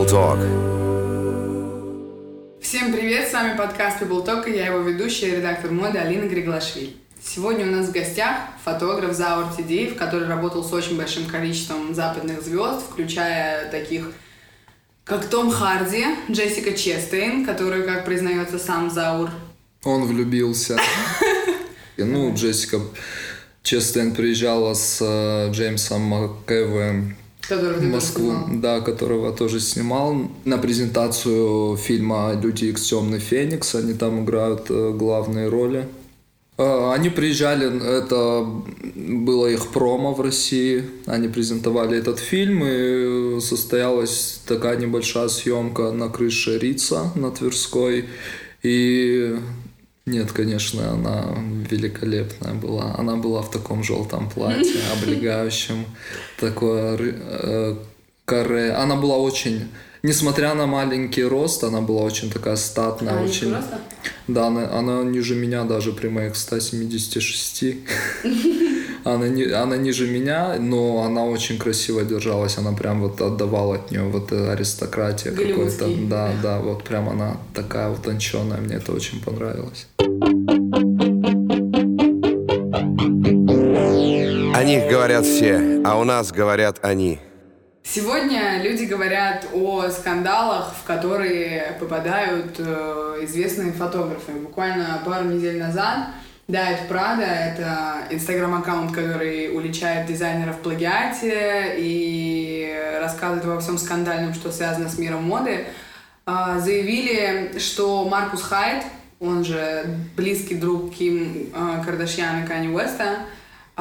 People Talk. Всем привет, с вами подкаст People Talk, и я его ведущая, редактор моды Алина Григлашвили. Сегодня у нас в гостях фотограф Заур Тидеев, который работал с очень большим количеством западных звезд, включая таких как Том Харди, Джессика Честейн, которую, как признается сам Заур, Он влюбился. И, Ну, Джессика Честейн приезжала с э, Джеймсом МакЭвоем который Москву, да, которого тоже снимал, на презентацию фильма «Люди Икс. Темный Феникс». Они там играют э, главные роли. Э, Они приезжали, это было их промо в России, они презентовали этот фильм, и состоялась такая небольшая съемка на крыше Рица на Тверской, и нет, конечно, она великолепная была. Она была в таком желтом платье, облегающем, такое э, каре. Она была очень, несмотря на маленький рост, она была очень такая статная, А, очень. Да, она, она ниже меня даже при моих 176. Она, не, она ниже меня, но она очень красиво держалась. Она прям вот отдавала от нее вот э, аристократия какой-то. Да, да, вот прям она такая утонченная. Мне это очень понравилось. Говорят все, а у нас говорят они. Сегодня люди говорят о скандалах, в которые попадают э, известные фотографы. Буквально пару недель назад Diet Prada — это инстаграм-аккаунт, который уличает дизайнеров в плагиате и рассказывает во всем скандальном, что связано с миром моды, а, заявили, что Маркус Хайт, он же близкий друг Ким э, Кардашьян и Кани Уэста,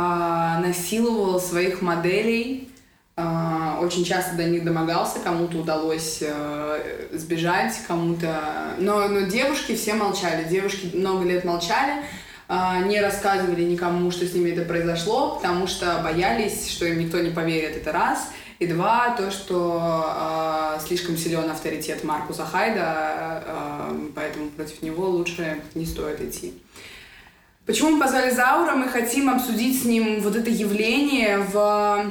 а, насиловал своих моделей, а, очень часто до них домогался, кому-то удалось э, сбежать, кому-то... Но, но девушки все молчали, девушки много лет молчали, а, не рассказывали никому, что с ними это произошло, потому что боялись, что им никто не поверит, это раз. И два, то, что а, слишком силен авторитет Маркуса Хайда, а, поэтому против него лучше не стоит идти. Почему мы позвали Заура? Мы хотим обсудить с ним вот это явление в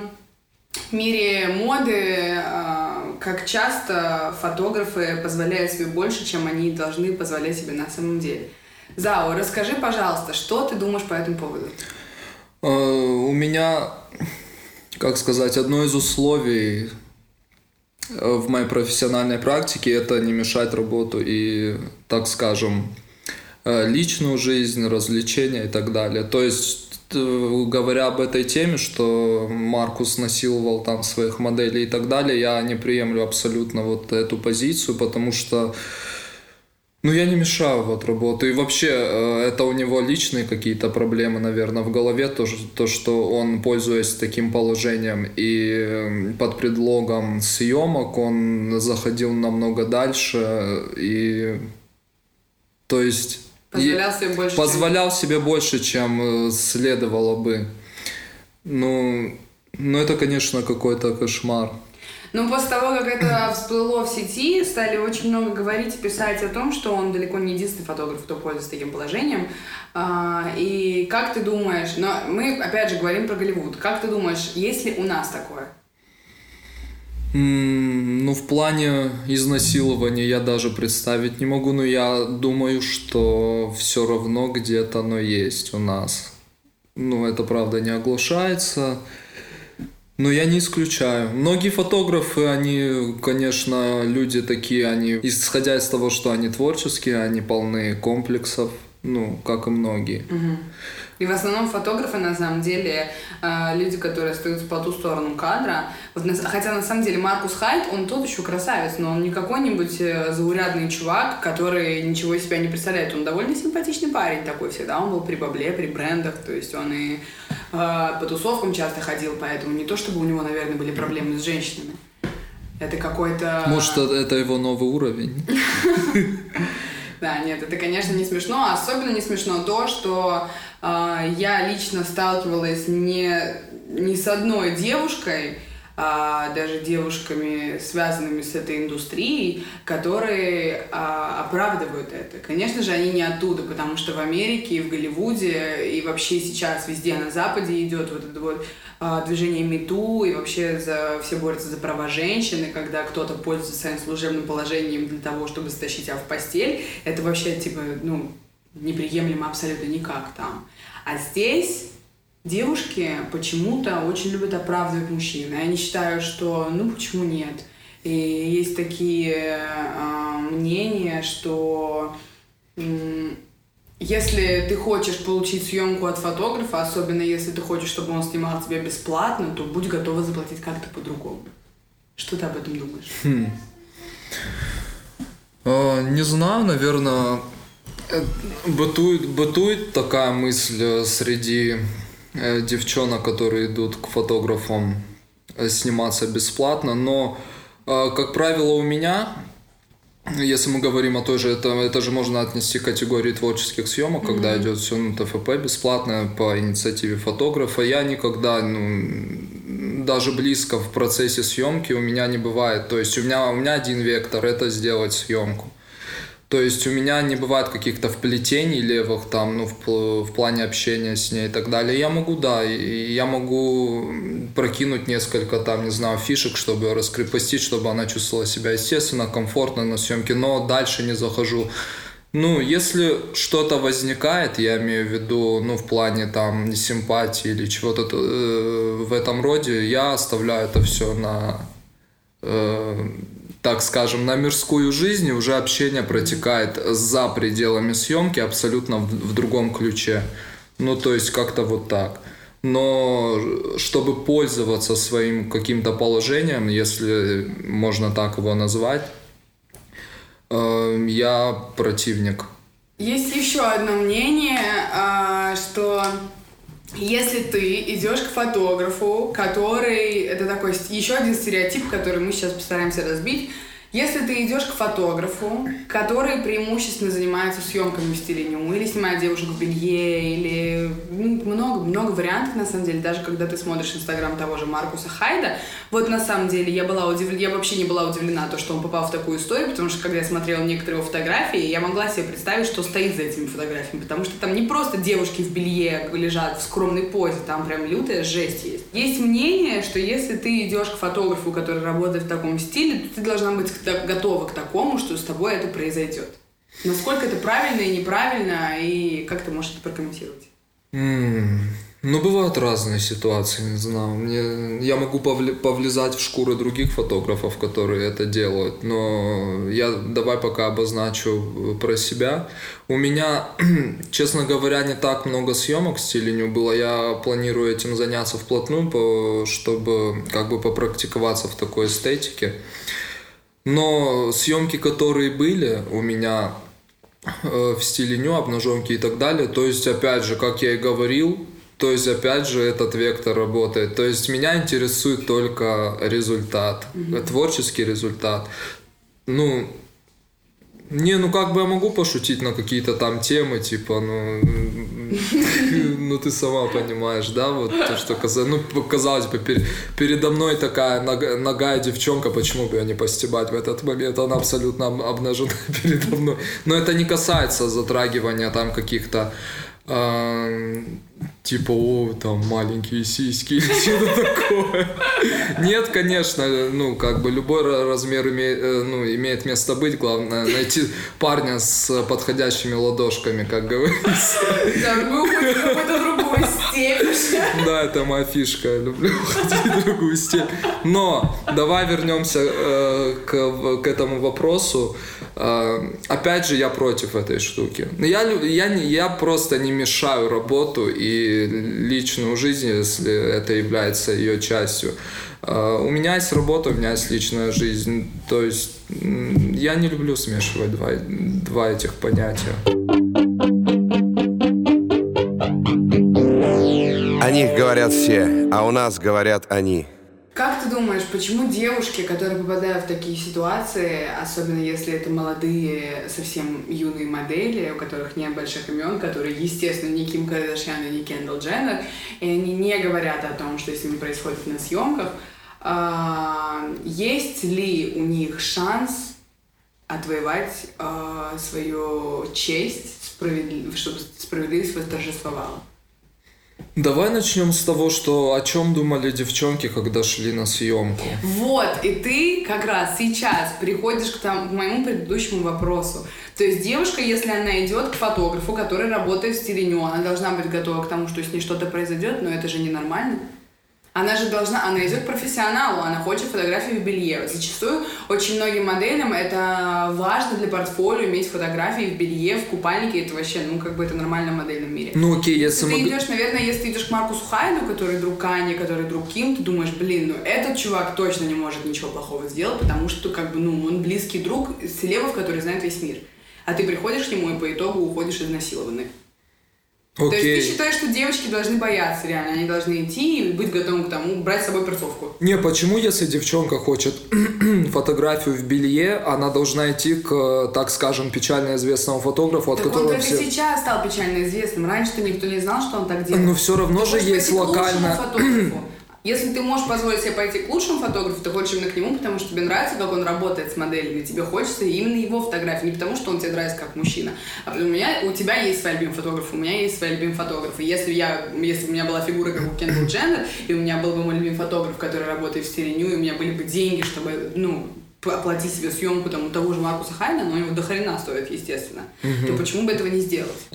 мире моды, а, как часто фотографы позволяют себе больше, чем они должны позволять себе на самом деле. Заур, расскажи, пожалуйста, что ты думаешь по этому поводу? Э, У меня, как сказать, одно из условий э, в моей профессиональной практике это не мешать работу и, так скажем, э, личную жизнь, развлечения и так далее. То есть, э, говоря об этой теме, что Маркус насиловал там своих моделей и так далее, я не приемлю абсолютно вот эту позицию, потому что ну, я не мешаю вот работу. И вообще, э, это у него личные какие-то проблемы, наверное, в голове. То, то, что он, пользуясь таким положением и э, под предлогом съемок, он заходил намного дальше. И, то есть... Позволял себе больше, чем- позволял себе больше, чем э, следовало бы. Ну, ну это, конечно, какой-то кошмар. Ну, после того, как это всплыло в сети, стали очень много говорить и писать о том, что он далеко не единственный фотограф, кто пользуется таким положением. А, И как ты думаешь, но мы опять же говорим про Голливуд, как ты думаешь, есть ли у нас такое? Ну, в плане изнасилования я даже представить не могу, но я думаю, что все равно где-то оно есть у нас. Ну, это правда не оглашается. Но я не исключаю. Многие фотографы, они, конечно, люди такие, они, исходя из того, что они творческие, они полны комплексов, ну, как и многие. И в основном фотографы, на самом деле, э, люди, которые остаются по ту сторону кадра. Вот хотя, на самом деле, Маркус Хайт, он тот еще красавец, но он не какой-нибудь э, заурядный чувак, который ничего из себя не представляет. Он довольно симпатичный парень такой всегда. Он был при бабле, при брендах, то есть он и э, по тусовкам часто ходил, поэтому не то, чтобы у него, наверное, были проблемы с женщинами. Это какой-то... Может, это его новый уровень? Да, нет, это, конечно, не смешно. Особенно не смешно то, что э, я лично сталкивалась не, не с одной девушкой, а, даже девушками, связанными с этой индустрией, которые а, оправдывают это. Конечно же, они не оттуда, потому что в Америке и в Голливуде и вообще сейчас везде на Западе идет вот это вот а, движение МИТУ и вообще за, все борются за права женщины, когда кто-то пользуется своим служебным положением для того, чтобы затащить тебя в постель. Это вообще, типа, ну, неприемлемо абсолютно никак там. А здесь девушки почему-то очень любят оправдывать мужчин. И они считают, что ну почему нет? И есть такие э, мнения, что э, если ты хочешь получить съемку от фотографа, особенно если ты хочешь, чтобы он снимал тебя бесплатно, то будь готова заплатить как-то по-другому. Что ты об этом думаешь? Хм. А, не знаю, наверное, э, бытует, бытует такая мысль э, среди Э, девчонок, которые идут к фотографам э, сниматься бесплатно, но, э, как правило, у меня, если мы говорим о той же, это, это же можно отнести к категории творческих съемок, mm-hmm. когда идет все на ТФП бесплатно по инициативе фотографа, я никогда, ну, даже близко в процессе съемки у меня не бывает. То есть у меня, у меня один вектор – это сделать съемку. То есть у меня не бывает каких-то вплетений левых там, ну, в, в плане общения с ней и так далее. Я могу, да, я могу прокинуть несколько там, не знаю, фишек, чтобы ее раскрепостить, чтобы она чувствовала себя естественно, комфортно на съемке, но дальше не захожу. Ну, если что-то возникает, я имею в виду, ну, в плане там симпатии или чего-то э, в этом роде, я оставляю это все на э, так скажем, на мирскую жизнь, уже общение протекает за пределами съемки абсолютно в, в другом ключе. Ну, то есть как-то вот так. Но чтобы пользоваться своим каким-то положением, если можно так его назвать, э, я противник. Есть еще одно мнение, э, что если ты идешь к фотографу, который... Это такой еще один стереотип, который мы сейчас постараемся разбить. Если ты идешь к фотографу, который преимущественно занимается съемками в стиле ню, или снимает девушек в белье, или ну, много, много вариантов, на самом деле, даже когда ты смотришь инстаграм того же Маркуса Хайда, вот на самом деле я была удивлена, я вообще не была удивлена, то, что он попал в такую историю, потому что когда я смотрела некоторые его фотографии, я могла себе представить, что стоит за этими фотографиями, потому что там не просто девушки в белье лежат в скромной позе, там прям лютая жесть есть. Есть мнение, что если ты идешь к фотографу, который работает в таком стиле, то ты должна быть готова к такому, что с тобой это произойдет. Насколько это правильно и неправильно, и как ты можешь это прокомментировать? Mm. Ну, бывают разные ситуации, не знаю. Мне, я могу повли, повлезать в шкуры других фотографов, которые это делают, но я давай пока обозначу про себя. У меня, честно говоря, не так много съемок в стиле было. Я планирую этим заняться вплотную, чтобы как бы попрактиковаться в такой эстетике. Но съемки, которые были у меня э, в стиле ню, обнаженки и так далее, то есть, опять же, как я и говорил, то есть, опять же, этот вектор работает. То есть, меня интересует только результат, mm-hmm. творческий результат. Ну, не, ну как бы я могу пошутить на какие-то там темы, типа, ну, ну ты сама понимаешь, да, вот то, что казалось, ну, казалось бы, пер, передо мной такая нога, ногая девчонка, почему бы ее не постебать в этот момент, она абсолютно обнажена передо мной. Но это не касается затрагивания там каких-то типа, о, там, маленькие сиськи или что-то такое. Нет, конечно, ну, как бы любой размер имеет, э, ну, имеет место быть, главное найти парня с подходящими ладошками, как говорится. Да, мы уходим другую степь. Да, это моя фишка, люблю уходить в другую степь. Но давай вернемся э, к, к этому вопросу. Э, опять же, я против этой штуки. Я, я, я просто не мешаю работу и личную жизнь, если это является ее частью. Э, у меня есть работа, у меня есть личная жизнь. То есть я не люблю смешивать два, два этих понятия. Них говорят все, а у нас говорят они. Как ты думаешь, почему девушки, которые попадают в такие ситуации, особенно если это молодые, совсем юные модели, у которых нет больших имен, которые, естественно, не Ким Кардашьян и не Кендалл Дженнер, и они не говорят о том, что с ними происходит на съемках, А, есть ли у них шанс отвоевать а, свою честь, чтобы справедливость восторжествовала? Давай начнем с того, что о чем думали девчонки, когда шли на съемку. Вот, и ты как раз сейчас приходишь к, там, к моему предыдущему вопросу. То есть девушка, если она идет к фотографу, который работает в стиле ню, она должна быть готова к тому, что с ней что-то произойдет, но это же ненормально. Она же должна, она идет к профессионалу, она хочет фотографии в белье. Зачастую очень многим моделям это важно для портфолио иметь фотографии в белье, в купальнике. Это вообще, ну, как бы это нормально в модельном мире. Ну окей, если Ты мы... идешь, наверное, если ты идешь к Маркусу Хайду, который друг Кани, который друг Ким, ты думаешь, блин, ну этот чувак точно не может ничего плохого сделать, потому что, как бы, ну, он близкий друг селебов, который знает весь мир. А ты приходишь к нему и по итогу уходишь изнасилованный. То есть ты считаешь, что девочки должны бояться реально, они должны идти и быть готовы к тому, брать с собой перцовку. Не, почему, если девчонка хочет фотографию в белье, она должна идти к, так скажем, печально известному фотографу, от Так он которого только все... сейчас стал печально известным. Раньше-то никто не знал, что он так делает. Но все равно Ты же есть локально... Если ты можешь позволить себе пойти к лучшему фотографу, ты хочешь именно к нему, потому что тебе нравится, как он работает с моделями, тебе хочется именно его фотографии, не потому что он тебе нравится как мужчина, а потому у меня, у тебя есть свои любимые фотографы, у меня есть свои любимые фотографы. Если я, если бы у меня была фигура как у Кендалл Дженнер, и у меня был бы мой любимый фотограф, который работает в стиле ню, и у меня были бы деньги, чтобы, ну, оплатить себе съемку там, у того же Маркуса Хайна, но у него до хрена стоит, естественно, то почему бы этого не сделать?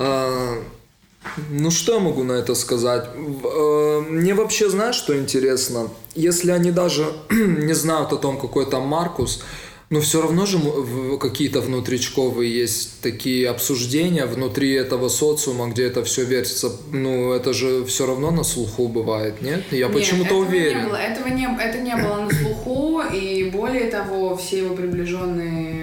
Ну что я могу на это сказать? Э, Мне вообще знаешь, что интересно? Если они даже не знают о том, какой там Маркус, но все равно же какие-то внутричковые есть такие обсуждения внутри этого социума, где это все вертится. Ну, это же все равно на слуху бывает, нет? Я Нет, почему-то уверен. Не было, этого не, это не было на слуху, и более того, все его приближенные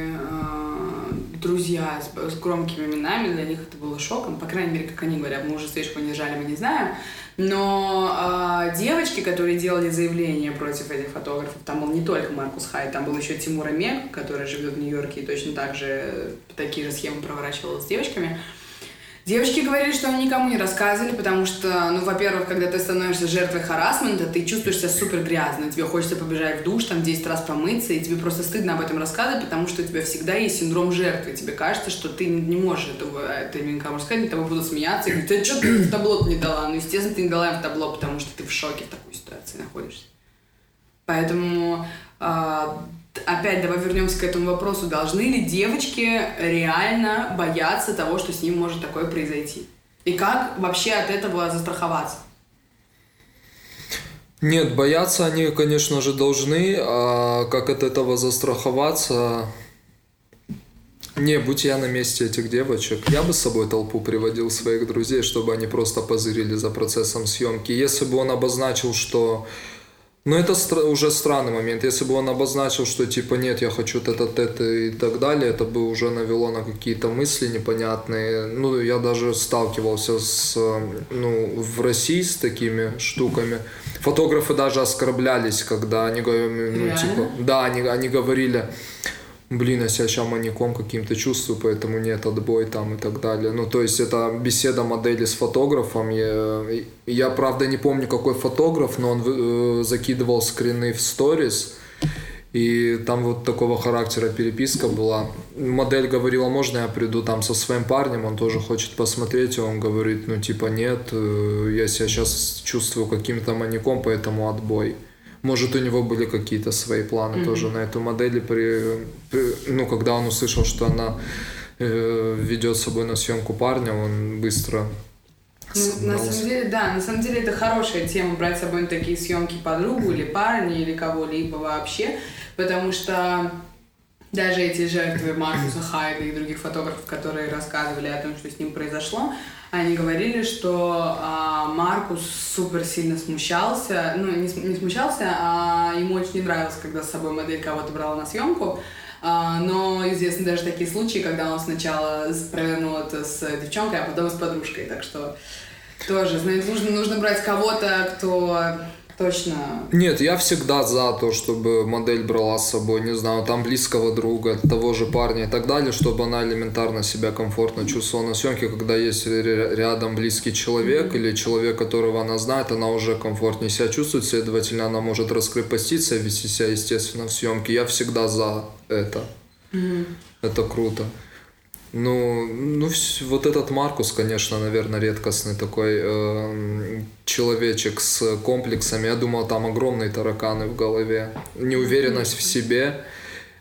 друзья с, с громкими именами, для них это было шоком, по крайней мере, как они говорят, мы уже слишком не мы не знаем. Но э, девочки, которые делали заявление против этих фотографов, там был не только Маркус Хай, там был еще Тимур Мег, который живет в Нью-Йорке и точно так же такие же схемы проворачивал с девочками. Девочки говорили, что они никому не рассказывали, потому что, ну, во-первых, когда ты становишься жертвой харасмента, ты чувствуешь себя супер грязно, тебе хочется побежать в душ, там 10 раз помыться, и тебе просто стыдно об этом рассказывать, потому что у тебя всегда есть синдром жертвы, тебе кажется, что ты не можешь этого, это никому рассказать, над тобой будут смеяться, и говорить, ты что ты в табло не дала? Ну, естественно, ты не дала им в табло, потому что ты в шоке в такой ситуации находишься. Поэтому, а, опять давай вернемся к этому вопросу. Должны ли девочки реально бояться того, что с ним может такое произойти? И как вообще от этого застраховаться? Нет, бояться они, конечно же, должны, а как от этого застраховаться... Не, будь я на месте этих девочек, я бы с собой толпу приводил своих друзей, чтобы они просто позырили за процессом съемки. Если бы он обозначил, что... Ну, это стра- уже странный момент. Если бы он обозначил, что типа нет, я хочу это, это и так далее, это бы уже навело на какие-то мысли непонятные. Ну, я даже сталкивался с, ну, в России с такими штуками. Фотографы даже оскорблялись, когда они говорили, ну, Реально? типа, да, они, они говорили, блин, я себя сейчас маньяком каким-то чувствую, поэтому нет, отбой там и так далее. Ну, то есть это беседа модели с фотографом. Я, я правда, не помню, какой фотограф, но он э, закидывал скрины в сторис, и там вот такого характера переписка была. Модель говорила, можно я приду там со своим парнем, он тоже хочет посмотреть, и он говорит, ну типа нет, э, я себя сейчас чувствую каким-то маньяком, поэтому отбой. Может, у него были какие-то свои планы тоже на эту модель, при, при- ну, когда он услышал, что она э, ведет с собой на съемку парня, он быстро Ну, на самом деле, да, на самом деле это хорошая тема брать с собой на такие съемки подругу или парня или кого-либо вообще, потому что даже эти жертвы Маркуса Хайда и других фотографов, которые рассказывали о том, что с ним произошло, они говорили, что а, Маркус супер сильно смущался, ну не, не смущался, а ему очень не нравилось, когда с собой модель кого-то брала на съемку, А, но известны даже такие случаи, когда он сначала провернул это с девчонкой, а потом с подружкой, так что тоже, знаете, нужно, нужно брать кого-то, кто, точно... Нет, я всегда за то, чтобы модель брала с собой, не знаю, там близкого друга, того же парня и так далее, чтобы она элементарно себя комфортно чувствовала на съемке, когда есть рядом близкий человек mm-hmm. или человек, которого она знает, она уже комфортнее себя чувствует, следовательно, она может раскрепоститься вести себя естественно в съемке. Я всегда за это. Mm-hmm. Это круто. Ну, ну, вот этот Маркус, конечно, наверное, редкостный такой э, человечек с комплексами. Я думал, там огромные тараканы в голове, неуверенность в себе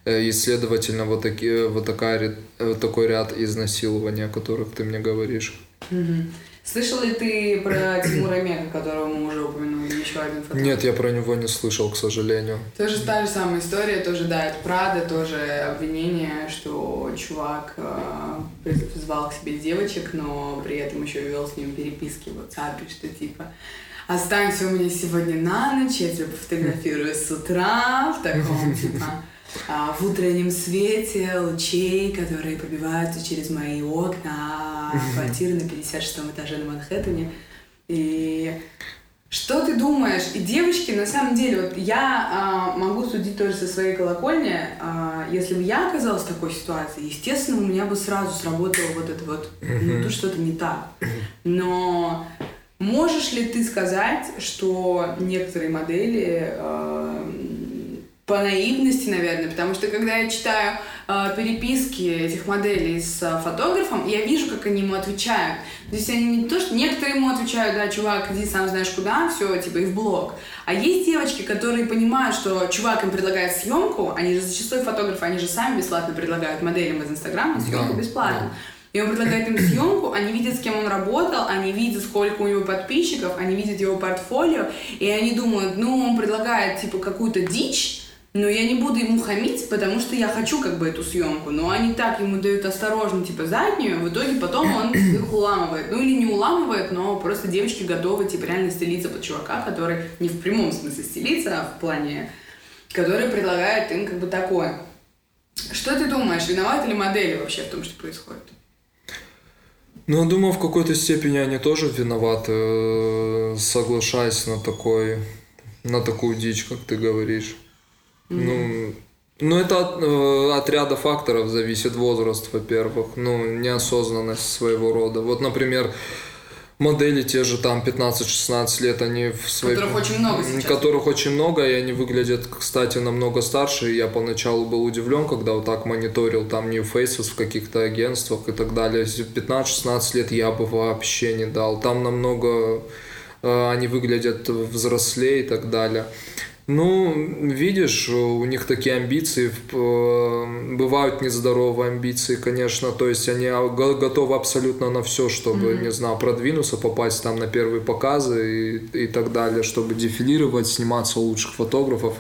э, и, следовательно, вот, такие, вот такая, вот такой ряд изнасилований, о которых ты мне говоришь. Mm-hmm. Слышал ли ты про Тимура Мега, которого мы уже упомянули, еще один фотограф? Нет, я про него не слышал, к сожалению. Тоже та же самая история, тоже, да, это Прада, тоже обвинение, что чувак э, звал к себе девочек, но при этом еще вел с ним переписки в WhatsApp, что типа останься у меня сегодня на ночь, я тебя пофотографирую с утра в таком, типа, в утреннем свете лучей, которые пробиваются через мои окна квартиры на 56 этаже на Манхэттене. И что ты думаешь? И девочки, на самом деле, вот я а, могу судить тоже со своей колокольни. А, если бы я оказалась в такой ситуации, естественно, у меня бы сразу сработало вот это вот, ну, тут что-то не так. Но можешь ли ты сказать, что некоторые модели а, по наивности, наверное, потому что когда я читаю э, переписки этих моделей с э, фотографом, я вижу, как они ему отвечают. То есть они не то, что некоторые ему отвечают, да, чувак, иди сам знаешь куда, все, типа, и в блог. А есть девочки, которые понимают, что чувак им предлагает съемку, они же зачастую фотографы, они же сами бесплатно предлагают моделям из Инстаграма съемку да, бесплатно. Да. И он предлагает им съемку, они видят, с кем он работал, они видят, сколько у него подписчиков, они видят его портфолио, и они думают, ну, он предлагает, типа, какую-то дичь, но я не буду ему хамить, потому что я хочу как бы эту съемку. Но они так ему дают осторожно, типа, заднюю, в итоге потом он их уламывает. Ну или не уламывает, но просто девочки готовы, типа, реально стелиться под чувака, который не в прямом смысле стелиться, а в плане, который предлагает им как бы такое. Что ты думаешь, виноваты ли модели вообще в том, что происходит? Ну, я думаю, в какой-то степени они тоже виноваты, э, соглашаясь на такой, на такую дичь, как ты говоришь. Ну, ну, это от, э, от ряда факторов зависит возраст, во-первых, ну, неосознанность своего рода. Вот, например, модели те же там 15-16 лет, они в своей... Которых очень много сейчас. Которых очень много, и они выглядят, кстати, намного старше. Я поначалу был удивлен, когда вот так мониторил там New Faces в каких-то агентствах и так далее. 15-16 лет я бы вообще не дал. Там намного э, они выглядят взрослее и так далее. Ну, видишь, у них такие амбиции, э, бывают нездоровые амбиции, конечно, то есть они готовы абсолютно на все, чтобы, mm-hmm. не знаю, продвинуться, попасть там на первые показы и, и так далее, чтобы дефилировать, сниматься у лучших фотографов.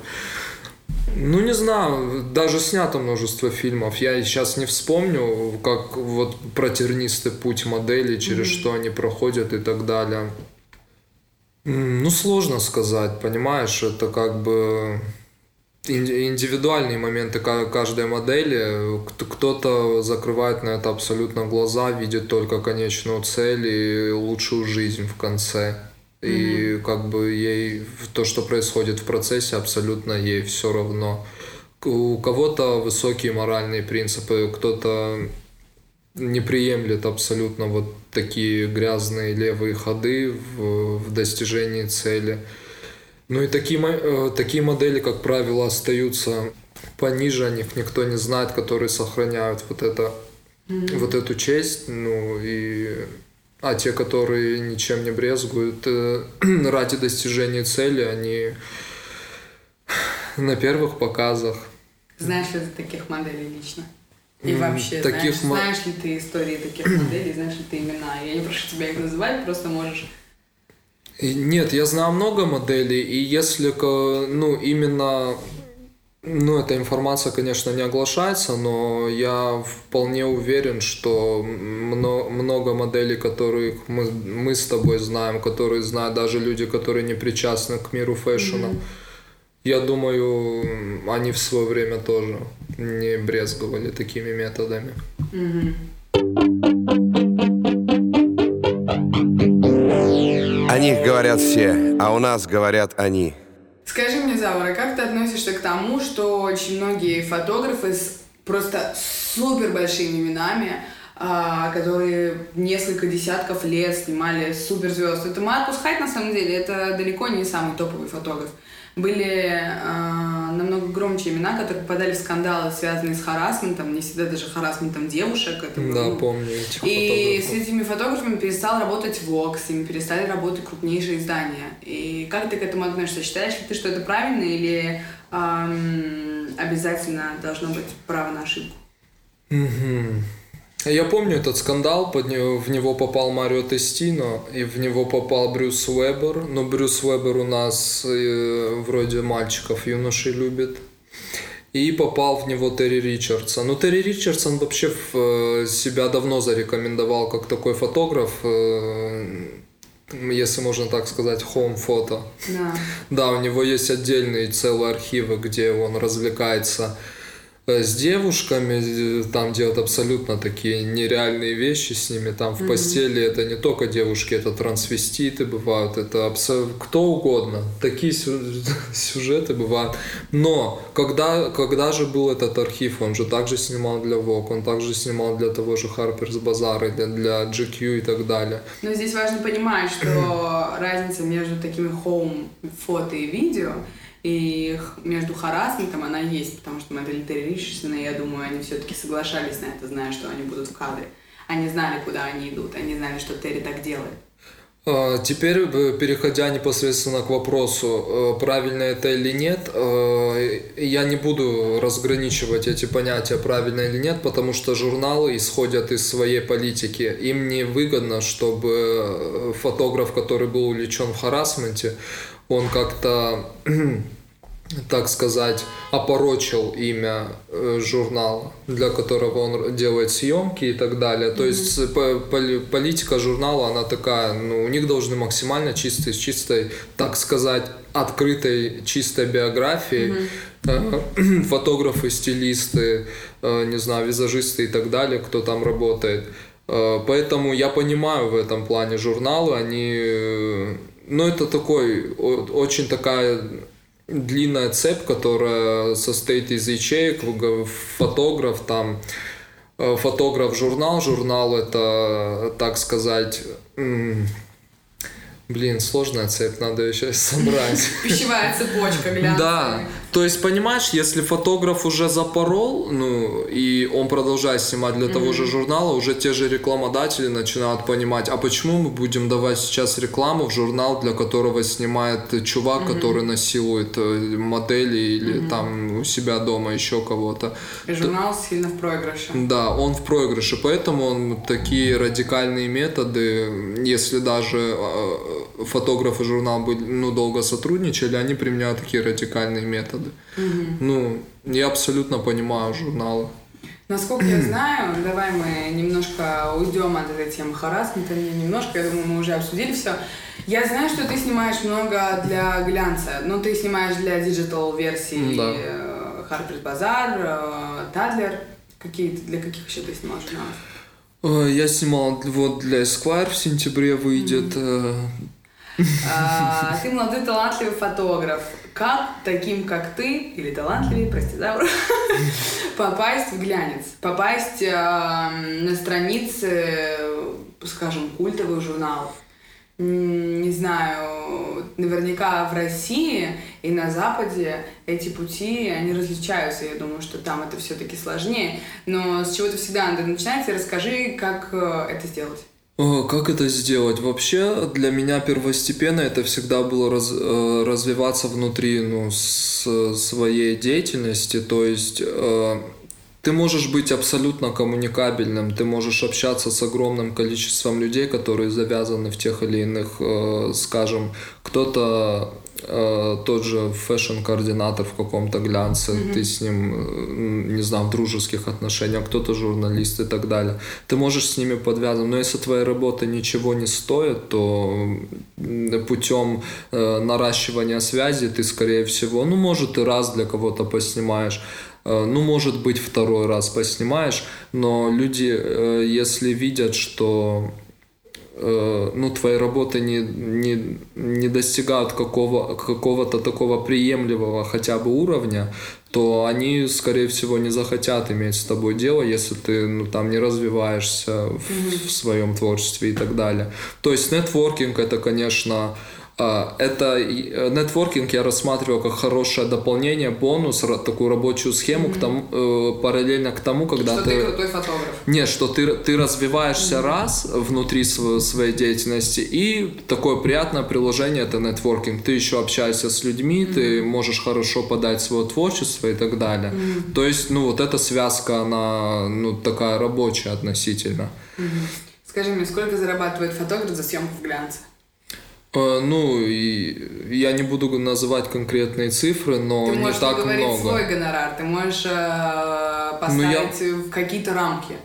Ну, не знаю, даже снято множество фильмов. Я сейчас не вспомню, как вот про тернистый путь модели, через mm-hmm. что они проходят и так далее. Ну, сложно сказать, понимаешь, это как бы индивидуальные моменты каждой модели. Кто-то закрывает на это абсолютно глаза, видит только конечную цель и лучшую жизнь в конце. И mm-hmm. как бы ей то, что происходит в процессе, абсолютно ей все равно. У кого-то высокие моральные принципы, кто-то не приемлет абсолютно вот такие грязные левые ходы в, в достижении цели. Ну и такие, э, такие модели, как правило, остаются пониже, о них никто не знает, которые сохраняют вот это, mm-hmm. вот эту честь, ну и а те, которые ничем не брезгуют э, ради достижения цели, они на первых показах. Знаешь ли ты таких моделей лично? И вообще, таких знаешь, мо... знаешь ли ты истории таких моделей, знаешь ли ты имена? Я не прошу тебя их называть, просто можешь... Нет, я знаю много моделей, и если, ну, именно, ну, эта информация, конечно, не оглашается, но я вполне уверен, что много, много моделей, которых мы, мы с тобой знаем, которые знают даже люди, которые не причастны к миру фэшена, mm-hmm я думаю, они в свое время тоже не брезговали такими методами. О них говорят все, а у нас говорят они. Скажи мне, Заура, как ты относишься к тому, что очень многие фотографы с просто супер большими именами, а, которые несколько десятков лет снимали суперзвезд. Это Маркус Хайт, на самом деле, это далеко не самый топовый фотограф были э, намного громче имена, которые попадали в скандалы, связанные с харасментом, не всегда даже харасментом девушек. Это да, был... помню этих И с этими фотографами перестал работать Vox, с ними перестали работать крупнейшие издания. И как ты к этому относишься? Считаешь ли ты, что это правильно или эм, обязательно должно быть право на ошибку? Угу. Я помню этот скандал, под него, в него попал Марио Тестино, и в него попал Брюс Уэббер, но Брюс Уэббер у нас э, вроде мальчиков, юношей любит. И попал в него Терри Ричардсон. Ну, Терри Ричардсон вообще в, э, себя давно зарекомендовал как такой фотограф, э, если можно так сказать, хоум-фото. Да. да, у него есть отдельные целые архивы, где он развлекается с девушками, э, там делают абсолютно такие нереальные вещи с ними, там в mm-hmm. постели это не только девушки, это трансвеститы бывают, это абсолютно кто угодно, такие сюжеты бывают. Но когда, когда же был этот архив, он же также снимал для Vogue, он также снимал для того же Harper's Bazaar, для, для GQ и так далее. Но здесь важно понимать, что разница между такими home фото и видео и между харасментом она есть, потому что модели Терри Ричардсона, я думаю, они все-таки соглашались на это, зная, что они будут в кадре. Они знали, куда они идут, они знали, что Терри так делает. А, теперь, э, переходя непосредственно к вопросу, э, правильно это или нет, э, я не буду разграничивать эти понятия правильно или нет, потому что журналы исходят из своей политики. Им не выгодно, чтобы фотограф, который был увлечен в харасменте, он как-то, так сказать, опорочил имя э, журнала, для которого он делает съемки и так далее. То есть политика журнала, она такая, ну, у них должны максимально чистые, с чистой, так сказать, открытой, чистой биографией. Mm-hmm. Фотографы, стилисты, э, не знаю, визажисты и так далее, кто там работает. Поэтому я понимаю в этом плане журналы, они ну, это такой, очень такая длинная цепь, которая состоит из ячеек, фотограф, там, э, фотограф журнал, журнал это, так сказать, Блин, сложная цепь, надо ее сейчас собрать. Пищевая цепочка глянцевая. Да, то есть, понимаешь, если фотограф уже запорол, ну, и он продолжает снимать для mm-hmm. того же журнала, уже те же рекламодатели начинают понимать, а почему мы будем давать сейчас рекламу в журнал, для которого снимает чувак, mm-hmm. который насилует э, модели или mm-hmm. там у себя дома еще кого-то. И журнал То, сильно в проигрыше. Да, он в проигрыше, поэтому он такие радикальные методы, если даже э, фотограф и журнал были, ну, долго сотрудничали, они применяют такие радикальные методы. Угу. Ну, я абсолютно понимаю журналы. Насколько я знаю, давай мы немножко уйдем от этой темы харасмента, не немножко, я думаю, мы уже обсудили все. Я знаю, что ты снимаешь много для глянца, но ты снимаешь для digital версии да. Harper's Bazaar, Tadler. Какие, для каких еще ты снимал журналов? Я снимал вот для Esquire в сентябре выйдет. Mm-hmm. А, ты молодой талантливый фотограф. Как таким, как ты, или талантливый, прости, да, попасть в глянец? Попасть э, на страницы, скажем, культовых журналов? Не знаю, наверняка в России и на Западе эти пути, они различаются. Я думаю, что там это все-таки сложнее. Но с чего-то всегда надо начинать. И расскажи, как э, это сделать. Как это сделать? Вообще для меня первостепенно это всегда было раз, э, развиваться внутри ну, с, своей деятельности. То есть э, ты можешь быть абсолютно коммуникабельным, ты можешь общаться с огромным количеством людей, которые завязаны в тех или иных, э, скажем, кто-то Э, тот же fashion-координатор в каком-то глянце, mm-hmm. ты с ним, э, не знаю, в дружеских отношениях, кто-то журналист и так далее. Ты можешь с ними подвязан, но если твоя работа ничего не стоит, то путем э, наращивания связи ты, скорее всего, ну, может, и раз для кого-то поснимаешь, э, ну, может быть, второй раз поснимаешь, но люди, если видят, что ну, твои работы не, не, не достигают какого, какого-то такого приемлемого хотя бы уровня, то они, скорее всего, не захотят иметь с тобой дело, если ты ну, там не развиваешься mm-hmm. в, в своем творчестве и так далее. То есть нетворкинг это, конечно, а, это э, нетворкинг я рассматриваю как хорошее дополнение, бонус, такую рабочую схему mm-hmm. к тому, э, параллельно к тому, когда что ты... ты крутой фотограф. Нет, что ты, ты развиваешься mm-hmm. раз внутри своей, своей деятельности, и такое приятное приложение это нетворкинг. Ты еще общаешься с людьми, mm-hmm. ты можешь хорошо подать свое творчество и так далее. Mm-hmm. То есть, ну, вот эта связка, она, ну, такая рабочая относительно. Mm-hmm. Скажи мне, сколько зарабатывает фотограф за съемку в глянце? Э, ну, и я не буду называть конкретные цифры, но ты не так много. свой гонорар, ты можешь э, поставить ну, я... в какие-то рамки.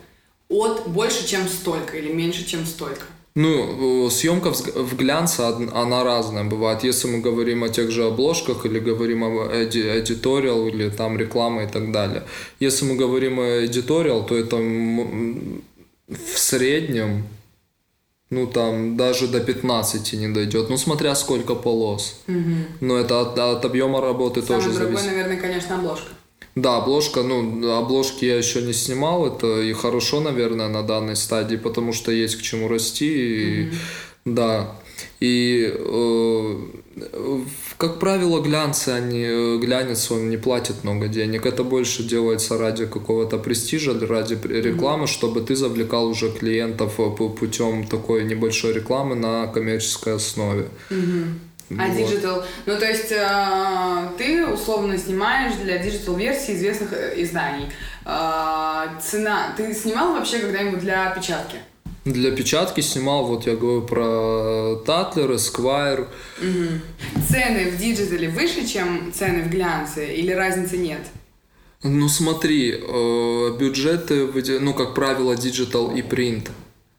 От больше, чем столько или меньше, чем столько. Ну, съемка в глянце, она разная бывает. Если мы говорим о тех же обложках или говорим о эдиториал или там реклама и так далее. Если мы говорим о эдиториал, то это в среднем ну там даже до 15 не дойдет, ну смотря сколько полос. Угу. Но это от, от объема работы Самый тоже дорогой, зависит. наверное, конечно, обложка. Да, обложка, ну, обложки я еще не снимал, это и хорошо, наверное, на данной стадии, потому что есть к чему расти, и, mm да, и э, как правило, глянцы, они, э, глянец, он не платит много денег. Это больше делается ради какого-то престижа, ради рекламы, mm-hmm. чтобы ты завлекал уже клиентов э, путем такой небольшой рекламы на коммерческой основе. Mm-hmm. А вот. digital, ну то есть э, ты условно снимаешь для digital версии известных э, изданий. Э, цена, ты снимал вообще когда-нибудь для печатки? Для печатки снимал, вот я говорю про Tatler. Угу. Цены в диджитале выше, чем цены в глянце, или разницы нет? Ну смотри, э, бюджеты, ну как правило, digital и принт,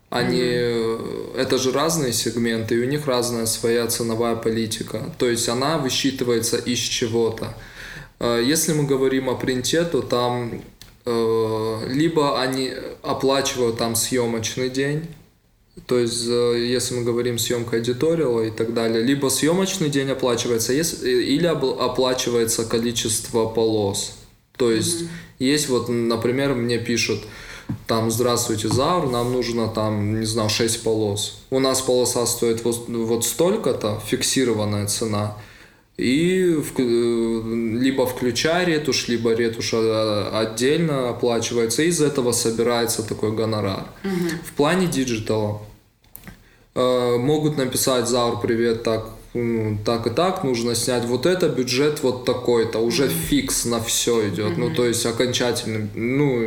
они, мм это же разные сегменты, и у них разная своя ценовая политика. То есть она высчитывается из чего-то. Э, если мы говорим о принте, то там либо они оплачивают там съемочный день, то есть, э, если мы говорим съемка эдиториала и так далее, либо съемочный день оплачивается, или оплачивается количество полос. То есть, mm-hmm. есть вот, например, мне пишут, там, здравствуйте, Заур, нам нужно там, не знаю, 6 полос. У нас полоса стоит вот, вот столько-то, фиксированная цена и в, э, либо включая ретушь, либо ретушь а, отдельно оплачивается, и из этого собирается такой гонорар. Угу. В плане диджитала э, могут написать Заур, привет, так, ну, так и так, нужно снять вот это, бюджет вот такой-то, уже mm фикс на все идет, mm ну то есть окончательно, ну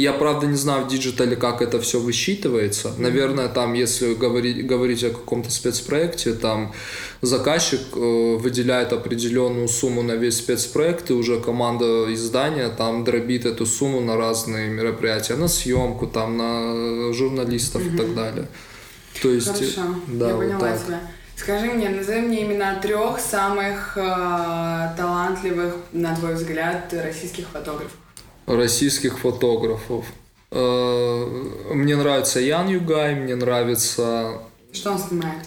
я, правда, не знаю в диджитале, как это все высчитывается. Наверное, там, если говорить, говорить о каком-то спецпроекте, там заказчик э, выделяет определенную сумму на весь спецпроект, и уже команда издания там дробит эту сумму на разные мероприятия, на съемку, там, на журналистов угу. и так далее. То есть, Хорошо, да, я поняла вот тебя. Скажи мне, назови мне имена трех самых э, талантливых, на твой взгляд, российских фотографов российских фотографов. Э, мне нравится Ян Югай, мне нравится... Что он снимает?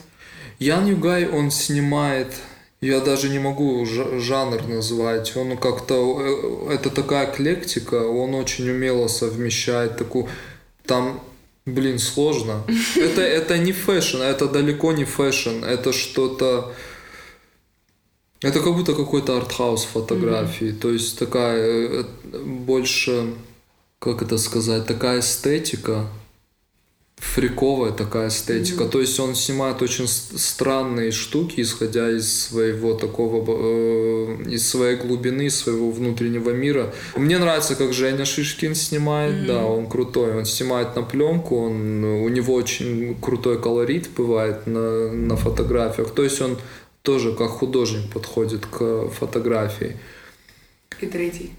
Ян Югай, он снимает... Я даже не могу жанр назвать. Он как-то... Э, это такая эклектика. Он очень умело совмещает такую... Там Блин, сложно. Это, это не фэшн, это далеко не фэшн. Это что-то это как будто какой-то артхаус фотографии. Mm-hmm. То есть такая э, больше, как это сказать, такая эстетика, фриковая такая эстетика. Mm-hmm. То есть он снимает очень странные штуки, исходя из своего такого, э, из своей глубины, своего внутреннего мира. Мне нравится, как Женя Шишкин снимает, mm-hmm. да, он крутой. Он снимает на пленку, он, у него очень крутой колорит бывает на, на фотографиях. То есть он тоже как художник подходит к фотографии. И третий.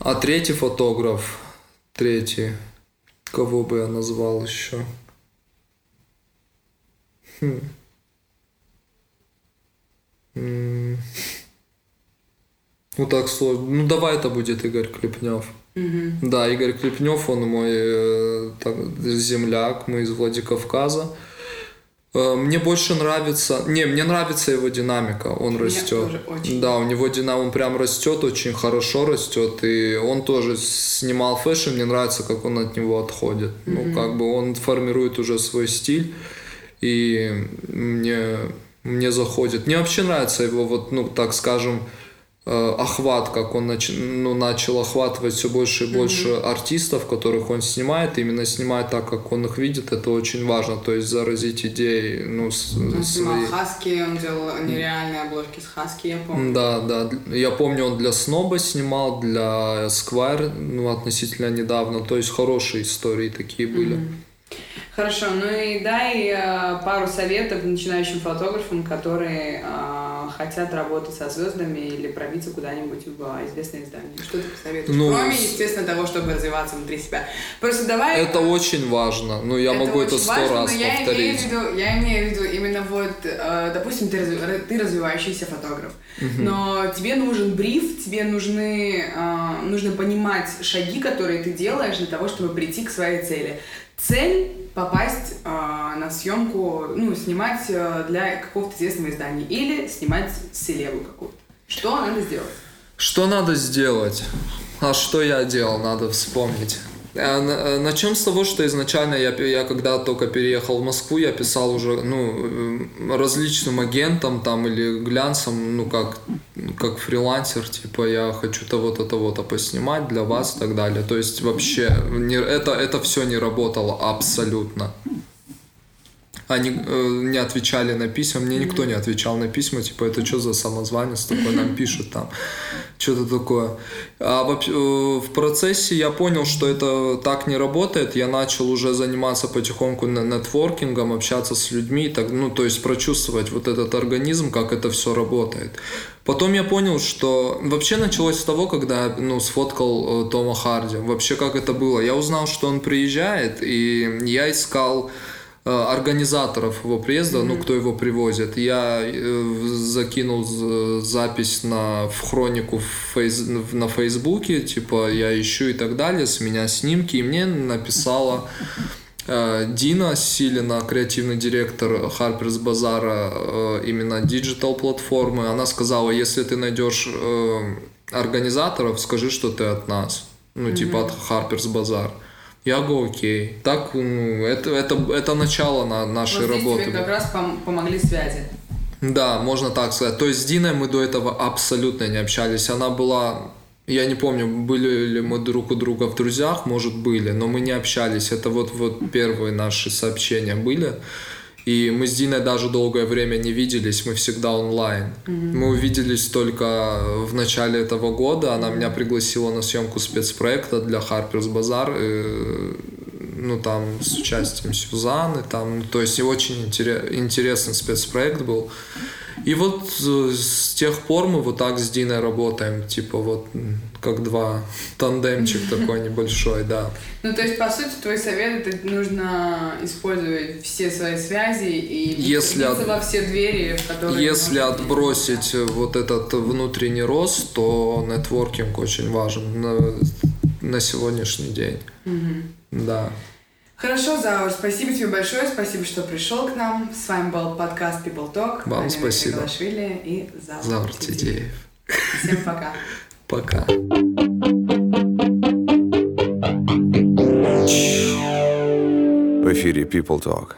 А третий фотограф, третий, кого бы я назвал еще? Хм. Ну так сложно. Ну давай это будет Игорь Клепнев. Мгм. Да, Игорь Клепнев, он мой э, так, земляк, мы из Владикавказа. Э, Мне больше нравится, не, мне нравится его динамика, он Мне растет. тоже очень. Да, у него динамика, он прям растет, очень хорошо растет, и он тоже снимал фэшн, мне нравится, как он от него отходит. Ну, как бы он формирует уже свой стиль, и мне, мне заходит. Мне вообще нравится его, вот, ну, так скажем, э, охват, как он нач- ну, начал охватывать все больше и больше артистов, которых он снимает, именно снимает так, как он их видит, это очень важно, то есть заразить идеи, ну, с- Он снимал свои. Хаски, он делал нереальные обложки с Хаски, я помню. Да, да. Я помню, он для Сноба снимал, для Esquire, ну, относительно недавно. То есть хорошие истории такие были. Хорошо, ну и дай э, пару советов начинающим фотографам, которые э, хотят работать со звездами или пробиться куда-нибудь в э, известное издание. Что ты посоветуешь? Ну, Кроме, естественно, того, чтобы развиваться внутри себя. Просто давай... Это очень важно. Ну, я могу это сто важно, раз но я повторить. Имею в виду, я имею в виду именно вот, э, допустим, ты, разви- ты развивающийся фотограф, но тебе нужен бриф, тебе нужны, э, нужно понимать шаги, которые ты делаешь для того, чтобы прийти к своей цели. Цель попасть э, на съемку, ну, снимать э, для какого-то известного издания или снимать селебу какую-то. Что надо сделать? Что надо сделать? А что я делал, надо вспомнить. На- э, Начнем с того, что изначально я, я когда только переехал в Москву, я писал уже ну, различным агентам там или глянцам, ну как, как фрилансер, типа я хочу того-то, того-то поснимать для вас и так далее. То есть вообще не, это, это все не работало абсолютно. Они э, не отвечали на письма, мне никто не отвечал на письма, типа, это что за самозванец такой нам пишет там, что-то такое. А вообще, э, в процессе я понял, что это так не работает, я начал уже заниматься потихоньку не- нетворкингом, общаться с людьми, так, ну, то есть прочувствовать вот этот организм, как это все работает. Потом я понял, что вообще началось с того, когда ну, сфоткал э, Тома Харди. Вообще как это было? Я узнал, что он приезжает, и я искал организаторов его приезда, ну, кто его привозит. Я э, закинул запись на, в хронику в фейс, на Фейсбуке, типа, я ищу и так далее, с меня снимки, и мне написала э, Дина Силина, креативный директор Harper's э, именно диджитал платформы, она сказала, если ты найдешь э, организаторов, скажи, что ты от нас, ну, типа от Harper's Bazaar. Я говорю, окей. Так, ну, это, это, это начало на нашей вот работы. тебе как раз пом- помогли связи. Да, можно так сказать. То есть с Диной мы до этого абсолютно не общались. Она была, я не помню, были ли мы друг у друга в друзьях, может были, но мы не общались. Это вот, вот первые наши сообщения были. И мы с Диной даже долгое время не виделись, мы всегда онлайн. Мы увиделись только в начале этого года. Она меня пригласила на съемку спецпроекта для Harper's Bazaar. э, ну, там, с участием Сюзанны, там, ну, то есть очень интере- интересный спецпроект был. И вот э, с тех пор мы вот так с Диной работаем, типа вот как два тандемчик такой небольшой, да. Ну, то есть, по сути, твой совет это нужно использовать все свои связи и Если от- во все двери, в которые Если отбросить э, вот этот внутренний рост, то нетворкинг очень важен на, на сегодняшний день. Мгм. Да. Хорошо, Заур, спасибо тебе большое, спасибо, что пришел к нам. С вами был подкаст People Talk. Вам Владимир спасибо. Приглашвили и Заур, Заур Тидеев. Тидеев. Всем пока. Пока. В эфире People Talk.